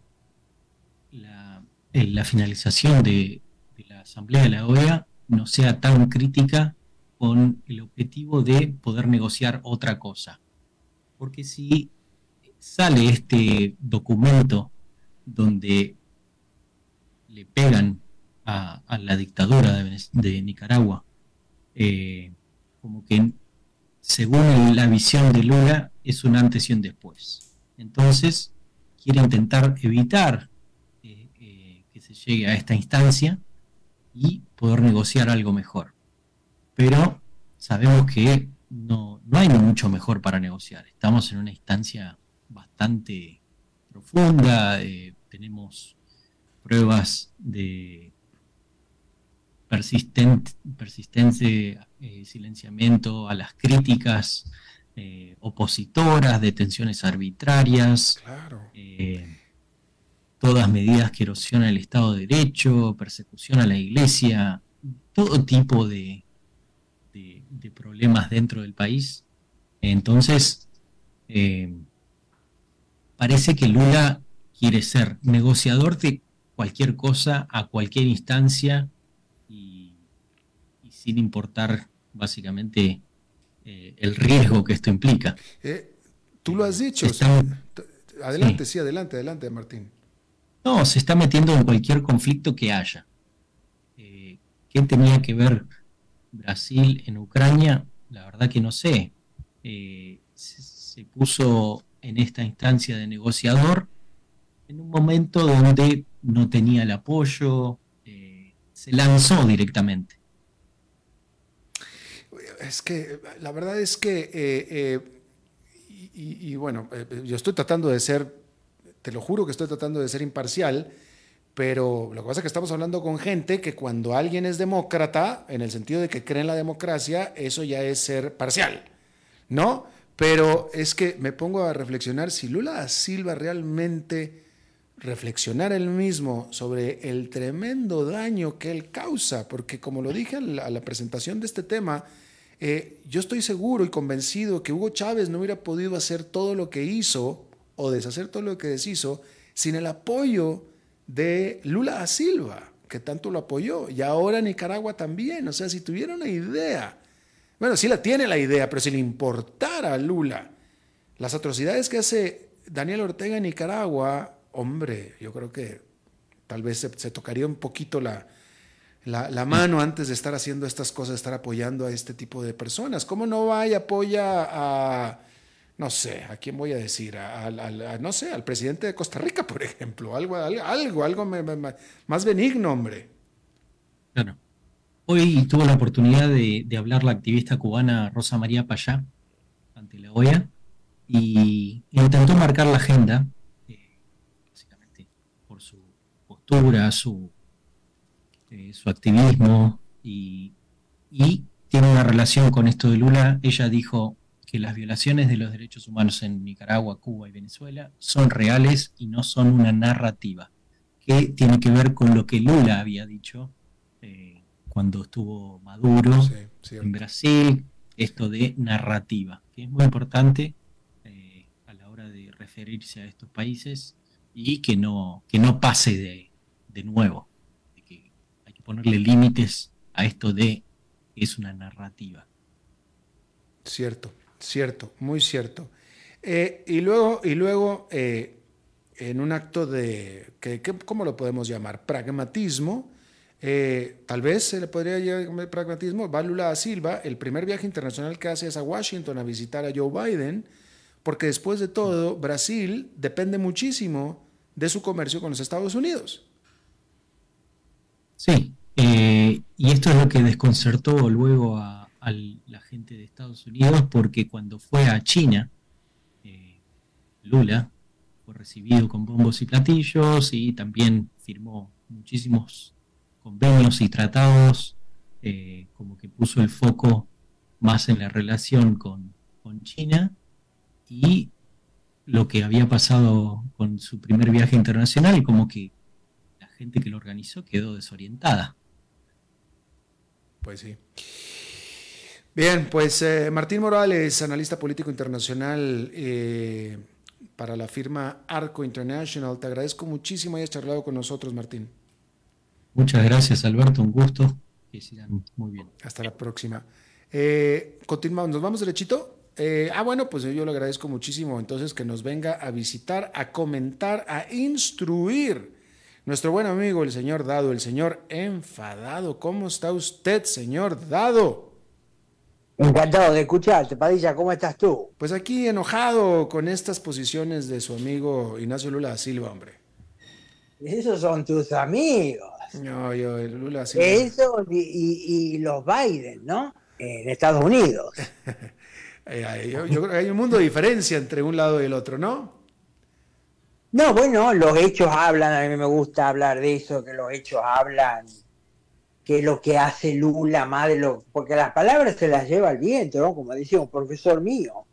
Speaker 4: la, eh, finalización de, la Asamblea de la OEA no sea tan crítica con el objetivo de poder negociar otra cosa. Porque si sale este documento donde le pegan a, la dictadura de, Nicaragua, eh, como que según la visión de Lula es un antes y un después. Entonces quiere intentar evitar eh, eh, que se llegue a esta instancia y poder negociar algo mejor. Pero sabemos que no, no hay mucho mejor para negociar. Estamos en una instancia bastante profunda, tenemos pruebas de, persistente, persistente eh, silenciamiento a las críticas eh, opositoras, detenciones arbitrarias, todas medidas que erosionan el Estado de Derecho, persecución a la Iglesia, todo tipo de, de, problemas dentro del país. Entonces, parece que Lula quiere ser negociador de cualquier cosa a cualquier instancia y, sin importar básicamente eh, el riesgo que esto implica.
Speaker 3: Eh, tú lo has dicho. adelante, sí. adelante, adelante, Martín.
Speaker 4: No, se está metiendo en cualquier conflicto que haya. Eh, ¿Qué tenía que ver Brasil en Ucrania? La verdad que no sé. se puso en esta instancia de negociador en un momento donde no tenía el apoyo, eh, se lanzó directamente.
Speaker 3: Es que la verdad es que, eh, eh, y, bueno, yo estoy tratando de ser, te lo juro que estoy tratando de ser imparcial, pero lo que pasa es que estamos hablando con gente que cuando alguien es demócrata, en el sentido de que cree en la democracia, eso ya es ser parcial, ¿no? Pero es que me pongo a reflexionar si Lula da Silva realmente reflexionar él mismo sobre el tremendo daño que él causa, porque como lo dije a la, presentación de este tema, eh, yo estoy seguro y convencido que Hugo Chávez no hubiera podido hacer todo lo que hizo o deshacer todo lo que deshizo sin el apoyo de Lula da Silva, que tanto lo apoyó, y ahora Nicaragua también, o sea, si tuviera una idea bueno, sí la tiene la idea, pero si le importara a Lula las atrocidades que hace Daniel Ortega en Nicaragua, hombre, yo creo que tal vez se, tocaría un poquito la, la, mano antes de estar haciendo estas cosas, estar apoyando a este tipo de personas. ¿Cómo no va y apoya a, no sé, a quién voy a decir, a, no sé, al presidente de Costa Rica, (laughs) por ejemplo, algo, algo, algo más benigno, hombre?
Speaker 4: Claro. Hoy tuvo la oportunidad de, hablar la activista cubana Rosa María Payá ante la OEA y intentó marcar la agenda, eh, básicamente por su postura, su, eh, su activismo y, y tiene una relación con esto de Lula. Ella dijo que las violaciones de los derechos humanos en Nicaragua, Cuba y Venezuela son reales y no son una narrativa, que tiene que ver con lo que Lula había dicho cuando estuvo Maduro en Brasil, esto de narrativa, que es muy importante eh, a la hora de referirse a estos países y que no, que no pase de, de nuevo, ponerle límites a esto de es una narrativa.
Speaker 3: Cierto, cierto, muy cierto. Eh, y luego, y luego eh, en un acto de, que, ¿cómo lo podemos llamar? Pragmatismo, eh, tal vez se le podría llamar pragmatismo. Va Lula da Silva, el primer viaje internacional que hace es a Washington a visitar a Joe Biden, porque después de todo, Brasil depende muchísimo de su comercio con los Estados Unidos.
Speaker 4: Sí, eh, y esto es lo que desconcertó luego a, la gente de Estados Unidos, porque cuando fue a China, eh, Lula fue recibido con bombos y platillos y también firmó muchísimos convenios y tratados, eh, como que puso el foco más en la relación con, China y lo que había pasado con su primer viaje internacional, como que gente que lo organizó quedó desorientada.
Speaker 3: Pues sí. Bien, pues eh, Martín Morales, analista político internacional eh, para la firma Arco International, te agradezco muchísimo hayas charlado con nosotros, Martín.
Speaker 4: Muchas gracias, Alberto. Un gusto. Que sigan muy bien.
Speaker 3: Hasta la próxima. Eh, continuamos, ¿nos vamos derechito? Eh, ah, bueno, pues yo le agradezco muchísimo entonces que nos venga a visitar, a comentar, a instruir nuestro buen amigo el señor Dado, el señor enfadado. ¿Cómo está usted, señor Dado?
Speaker 5: Encantado de escucharte, Padilla, ¿cómo estás tú?
Speaker 3: Pues aquí enojado con estas posiciones de su amigo Ignacio Lula da Silva, hombre.
Speaker 5: Esos son tus amigos.
Speaker 3: No, yo, Lula sí.
Speaker 5: Eso y, los Biden, ¿no? En Estados Unidos. (laughs)
Speaker 3: yo, creo que hay un mundo de diferencia entre un lado y el otro, ¿no?
Speaker 5: No, bueno, los hechos hablan, a mí me gusta hablar de eso, que los hechos hablan, que lo que hace Lula de lo... Porque las palabras se las lleva el viento, ¿no? Como decía un profesor mío.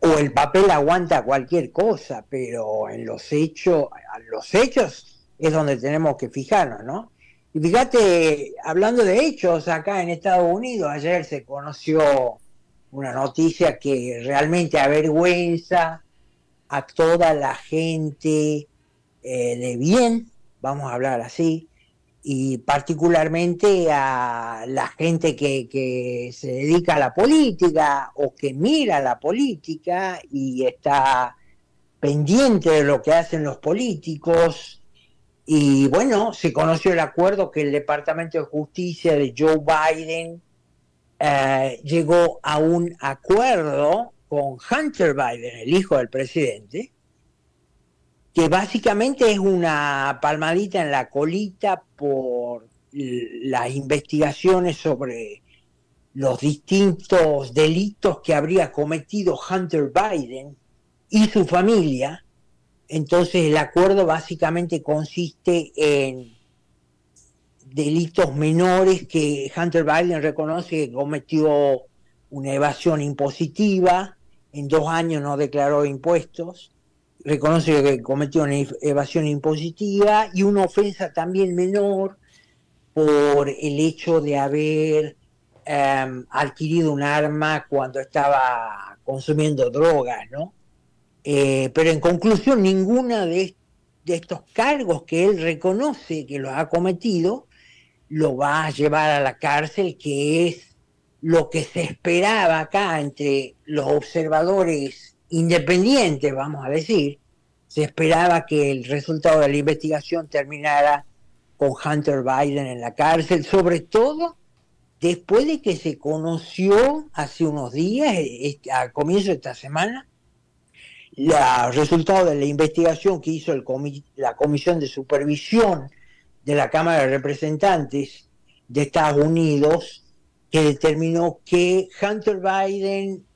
Speaker 5: O el papel aguanta cualquier cosa, pero en los hechos, los hechos es donde tenemos que fijarnos, ¿no? Y fíjate, hablando de hechos, acá en Estados Unidos ayer se conoció una noticia que realmente avergüenza a toda la gente eh, de bien, vamos a hablar así, y particularmente a la gente que, se dedica a la política o que mira la política y está pendiente de lo que hacen los políticos. Y bueno, se conoció el acuerdo que el Departamento de Justicia de Joe Biden eh, llegó a un acuerdo con Hunter Biden, el hijo del presidente, que básicamente es una palmadita en la colita por las investigaciones sobre los distintos delitos que habría cometido Hunter Biden y su familia. Entonces el acuerdo básicamente consiste en delitos menores que Hunter Biden reconoce que cometió una evasión impositiva, en dos años no declaró impuestos, reconoce que cometió una evasión impositiva y una ofensa también menor por el hecho de haber em, adquirido un arma cuando estaba consumiendo drogas, ¿no? Eh, pero en conclusión, ninguna de, de, estos cargos que él reconoce que los ha cometido lo va a llevar a la cárcel, que es lo que se esperaba acá entre los observadores independiente, vamos a decir, se esperaba que el resultado de la investigación terminara con Hunter Biden en la cárcel, sobre todo después de que se conoció hace unos días, al comienzo de esta semana, los resultados de la investigación que hizo el la Comisión de Supervisión de la Cámara de Representantes de Estados Unidos, que determinó que Hunter Biden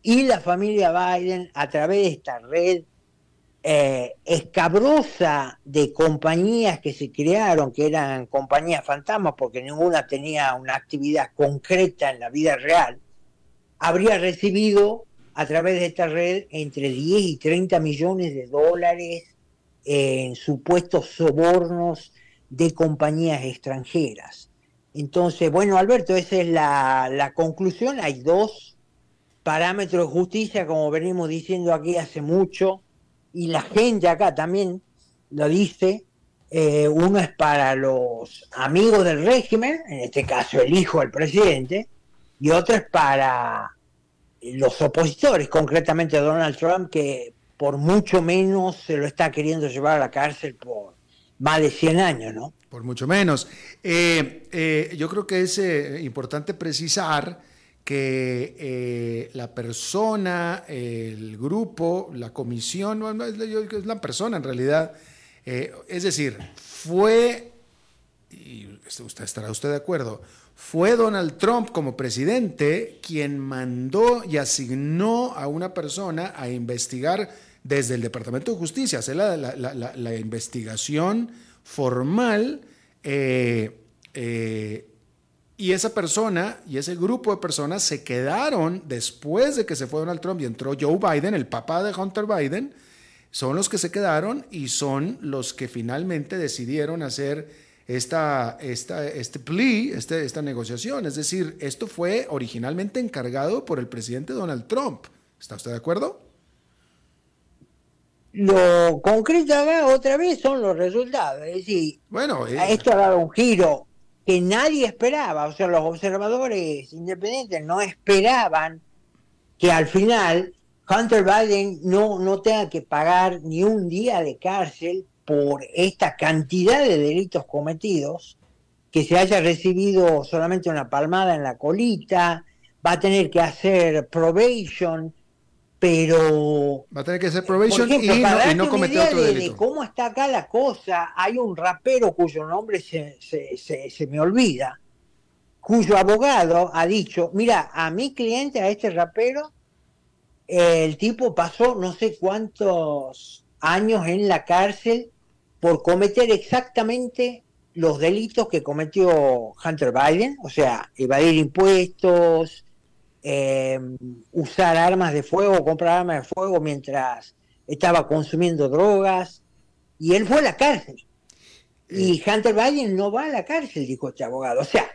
Speaker 5: y la familia Biden a través de esta red eh, escabrosa de compañías que se crearon, que eran compañías fantasmas porque ninguna tenía una actividad concreta en la vida real, habría recibido a través de esta red entre 10 y 30 millones de dólares en supuestos sobornos de compañías extranjeras. Entonces, bueno, Alberto, esa es la, conclusión. Hay dos parámetro de justicia, como venimos diciendo aquí hace mucho, y la gente acá también lo dice, eh, uno es para los amigos del régimen, en este caso el hijo del presidente, y otro es para los opositores, concretamente Donald Trump, que por mucho menos se lo está queriendo llevar a la cárcel por más de 100 años, ¿no?
Speaker 3: Por mucho menos. Eh, eh, yo creo que es importante precisar que eh, la persona, el grupo, la comisión, no, es la persona en realidad, eh, es decir, fue, y usted estará usted de acuerdo, fue Donald Trump como presidente quien mandó y asignó a una persona a investigar desde el Departamento de Justicia, hacer la, investigación formal eh, y esa persona y ese grupo de personas se quedaron después de que se fue Donald Trump y entró Joe Biden, el papá de Hunter Biden, son los que se quedaron y son los que finalmente decidieron hacer esta, esta, este plea, este, esta negociación. Es decir, esto fue originalmente encargado por el presidente Donald Trump. ¿Está usted de acuerdo?
Speaker 5: Lo concreto acá otra vez son los resultados. Es decir, bueno, eh, esto ha dado un giro que nadie esperaba, o sea, los observadores independientes no esperaban que al final Hunter Biden no, no tenga que pagar ni un día de cárcel por esta cantidad de delitos cometidos, que se haya recibido solamente una palmada en la colita, va a tener que hacer probation, pero...
Speaker 3: Va a tener que hacer probation y, no, cometer otro delito.
Speaker 5: cómo está acá la cosa, hay un rapero cuyo nombre se, se, me olvida, cuyo abogado ha dicho, mira, a mi cliente, a este rapero, el tipo pasó no sé cuántos años en la cárcel por cometer exactamente los delitos que cometió Hunter Biden, o sea, evadir impuestos, eh, usar armas de fuego, comprar armas de fuego mientras estaba consumiendo drogas, y él fue a la cárcel. Y eh. Hunter Biden no va a la cárcel, dijo este abogado. O sea,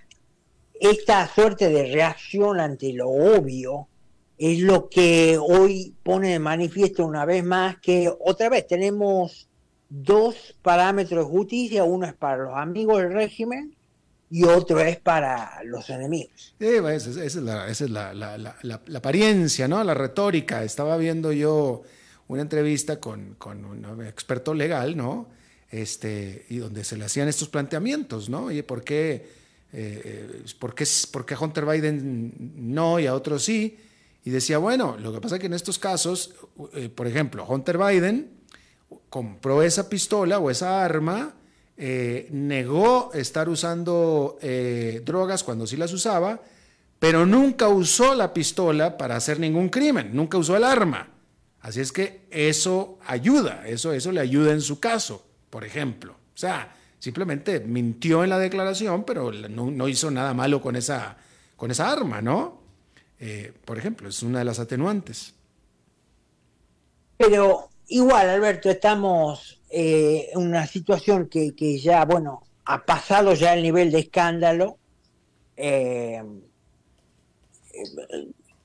Speaker 5: esta suerte de reacción ante lo obvio es lo que hoy pone de manifiesto una vez más que otra vez tenemos dos parámetros de justicia, uno es para los amigos del régimen y otro es para los enemigos.
Speaker 3: esa, es, la, apariencia, ¿no? La retórica. Estaba viendo yo una entrevista con, con un experto legal, ¿no? Este, y donde se le hacían estos planteamientos, ¿no? Oye, ¿por qué, eh, por, qué, por qué a Hunter Biden no y a otros sí? Y decía, bueno, lo que pasa es que en estos casos, eh, por ejemplo, Hunter Biden compró esa pistola o esa arma, eh, negó estar usando eh, drogas cuando sí las usaba, pero nunca usó la pistola para hacer ningún crimen, nunca usó el arma. Así es que eso ayuda, eso, eso le ayuda en su caso, por ejemplo. O sea, simplemente mintió en la declaración, pero no, hizo nada malo con esa, con esa arma, ¿no? Eh, por ejemplo, es una de las atenuantes.
Speaker 5: Pero igual, Alberto, estamos eh, en una situación que, ya, bueno, ha pasado ya el nivel de escándalo. Eh,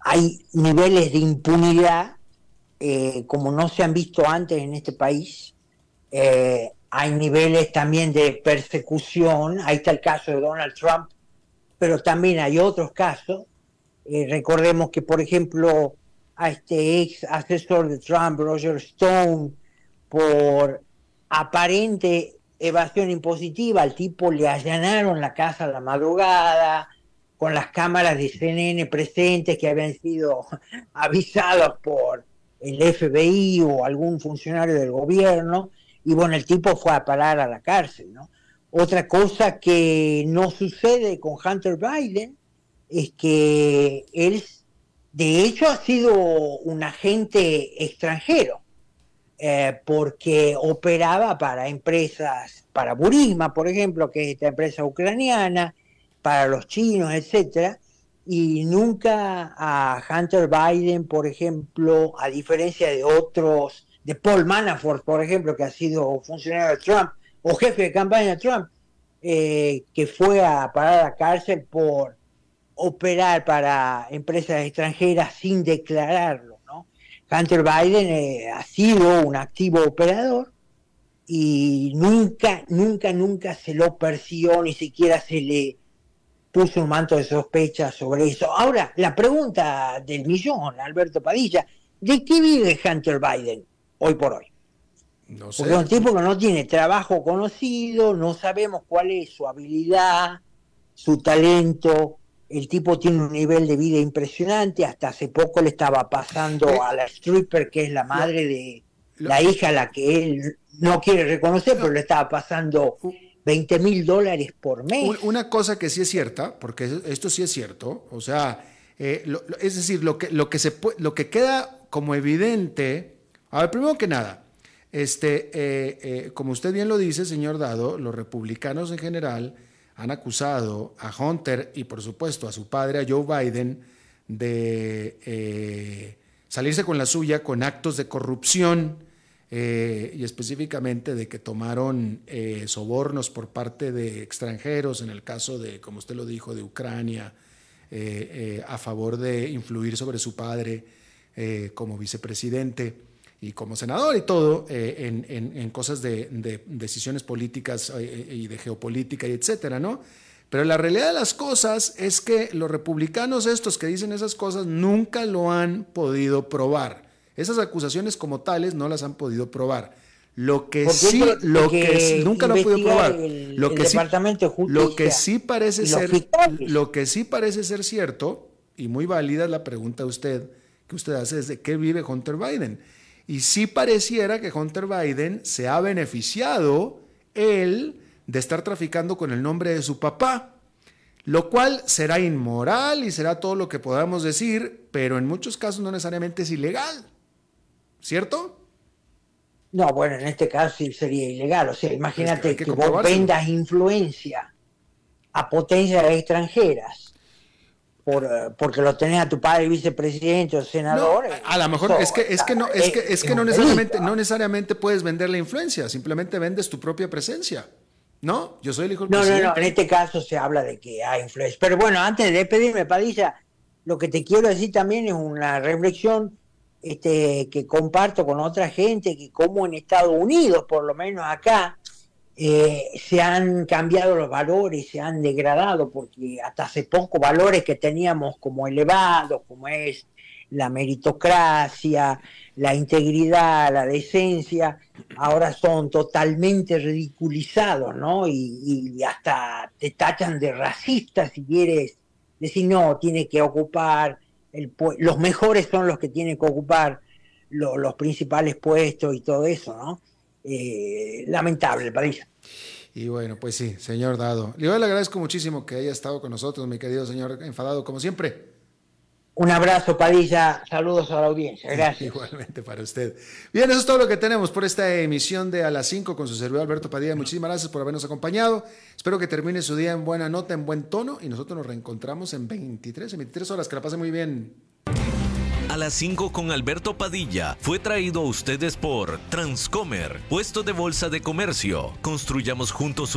Speaker 5: hay niveles de impunidad como no se han visto antes en este país. hay niveles también de persecución. Ahí está el caso de Donald Trump, pero también hay otros casos eh, recordemos que, por ejemplo, a este ex asesor de Trump, Roger Stone, por aparente evasión impositiva, al tipo le allanaron la casa a la madrugada, con las cámaras de CNN presentes que habían sido (laughs) avisados por el FBI o algún funcionario del gobierno, y bueno, el tipo fue a parar a la cárcel, ¿no? Otra cosa que no sucede con Hunter Biden es que él, de hecho, ha sido un agente extranjero, eh, porque operaba para empresas, para Burisma, por ejemplo, que es esta empresa ucraniana, para los chinos, etcétera, y nunca a Hunter Biden, por ejemplo, a diferencia de otros, de Paul Manafort, por ejemplo, que ha sido funcionario de Trump o jefe de campaña de Trump, eh, que fue a parar a la cárcel por operar para empresas extranjeras sin declararlo. ¿no? Hunter Biden eh, ha sido un activo operador y nunca, nunca, nunca se lo persiguió, ni siquiera se le puso un manto de sospecha sobre eso. Ahora, la pregunta del millón, Alberto Padilla, ¿de qué vive Hunter Biden hoy por hoy? No sé. Porque es un tipo que no tiene trabajo conocido, no sabemos cuál es su habilidad, su talento, el tipo tiene un nivel de vida impresionante, hasta hace poco le estaba pasando eh, a la stripper, que es la madre de la hija a la que él no quiere reconocer, pero le estaba pasando 20 mil dólares por mes.
Speaker 3: Una cosa que sí es cierta, porque esto sí es cierto, o sea, eh, es decir, lo que, lo, que se lo que queda como evidente, a ver, primero que nada, este, eh, como usted bien lo dice, señor Dado, los republicanos en general, han acusado a Hunter y por supuesto a su padre, a Joe Biden, de eh, salirse con la suya con actos de corrupción eh, y específicamente de que tomaron eh, sobornos por parte de extranjeros, en el caso de, como usted lo dijo, de Ucrania, a favor de influir sobre su padre como vicepresidente y como senador y todo eh, en, cosas de, decisiones políticas eh, eh, y de geopolítica y etcétera, ¿no? Pero la realidad de las cosas es que los republicanos estos que dicen esas cosas nunca lo han podido probar. Esas acusaciones como tales no las han podido probar. Lo que sí, lo que nunca lo han podido probar. lo que sí, lo que sí parece ser, lo que sí parece ser cierto y muy válida es la pregunta usted que usted hace es de qué vive Hunter Biden. Y sí pareciera que Hunter Biden se ha beneficiado él de estar traficando con el nombre de su papá, lo cual será inmoral y será todo lo que podamos decir, pero en muchos casos no necesariamente es ilegal. ¿Cierto?
Speaker 5: No, bueno, en este caso sí sería ilegal. O sea, imagínate que, vos vendas influencia a potencias extranjeras por, eh, porque lo tenés a tu padre vicepresidente o senador.
Speaker 3: a, lo mejor es que es que no es que es que no necesariamente no necesariamente puedes vender la influencia, simplemente vendes tu propia presencia. ¿No? Yo soy el hijo del
Speaker 5: no, No, no, en este caso se habla de que hay influencia. Pero bueno, antes de despedirme, Padilla, lo que te quiero decir también es una reflexión este, que comparto con otra gente, que como en Estados Unidos, por lo menos acá, eh, se han cambiado los valores, se han degradado, porque hasta hace poco valores que teníamos como elevados, como es la meritocracia, la integridad, la decencia, ahora son totalmente ridiculizados, ¿no? Y, hasta te tachan de racista si quieres decir, no, tiene que ocupar, el, los mejores son los que tienen que ocupar los principales puestos y todo eso, ¿no? Eh, lamentable, París.
Speaker 3: Y bueno, pues sí, señor Dado. Le agradezco muchísimo que haya estado con nosotros, mi querido señor enfadado, como siempre.
Speaker 5: Un abrazo, Padilla. Saludos a la audiencia. Gracias. (laughs)
Speaker 3: Igualmente para usted. Bien, eso es todo lo que tenemos por esta emisión de A las 5 con su servidor Alberto Padilla. Muchísimas gracias por habernos acompañado. Espero que termine su día en buena nota, en buen tono. Y nosotros nos reencontramos en 23, en 23 horas. Que la pase muy bien.
Speaker 2: A las 5 con Alberto Padilla fue traído a ustedes por Transcomer, puesto de bolsa de comercio. Construyamos juntos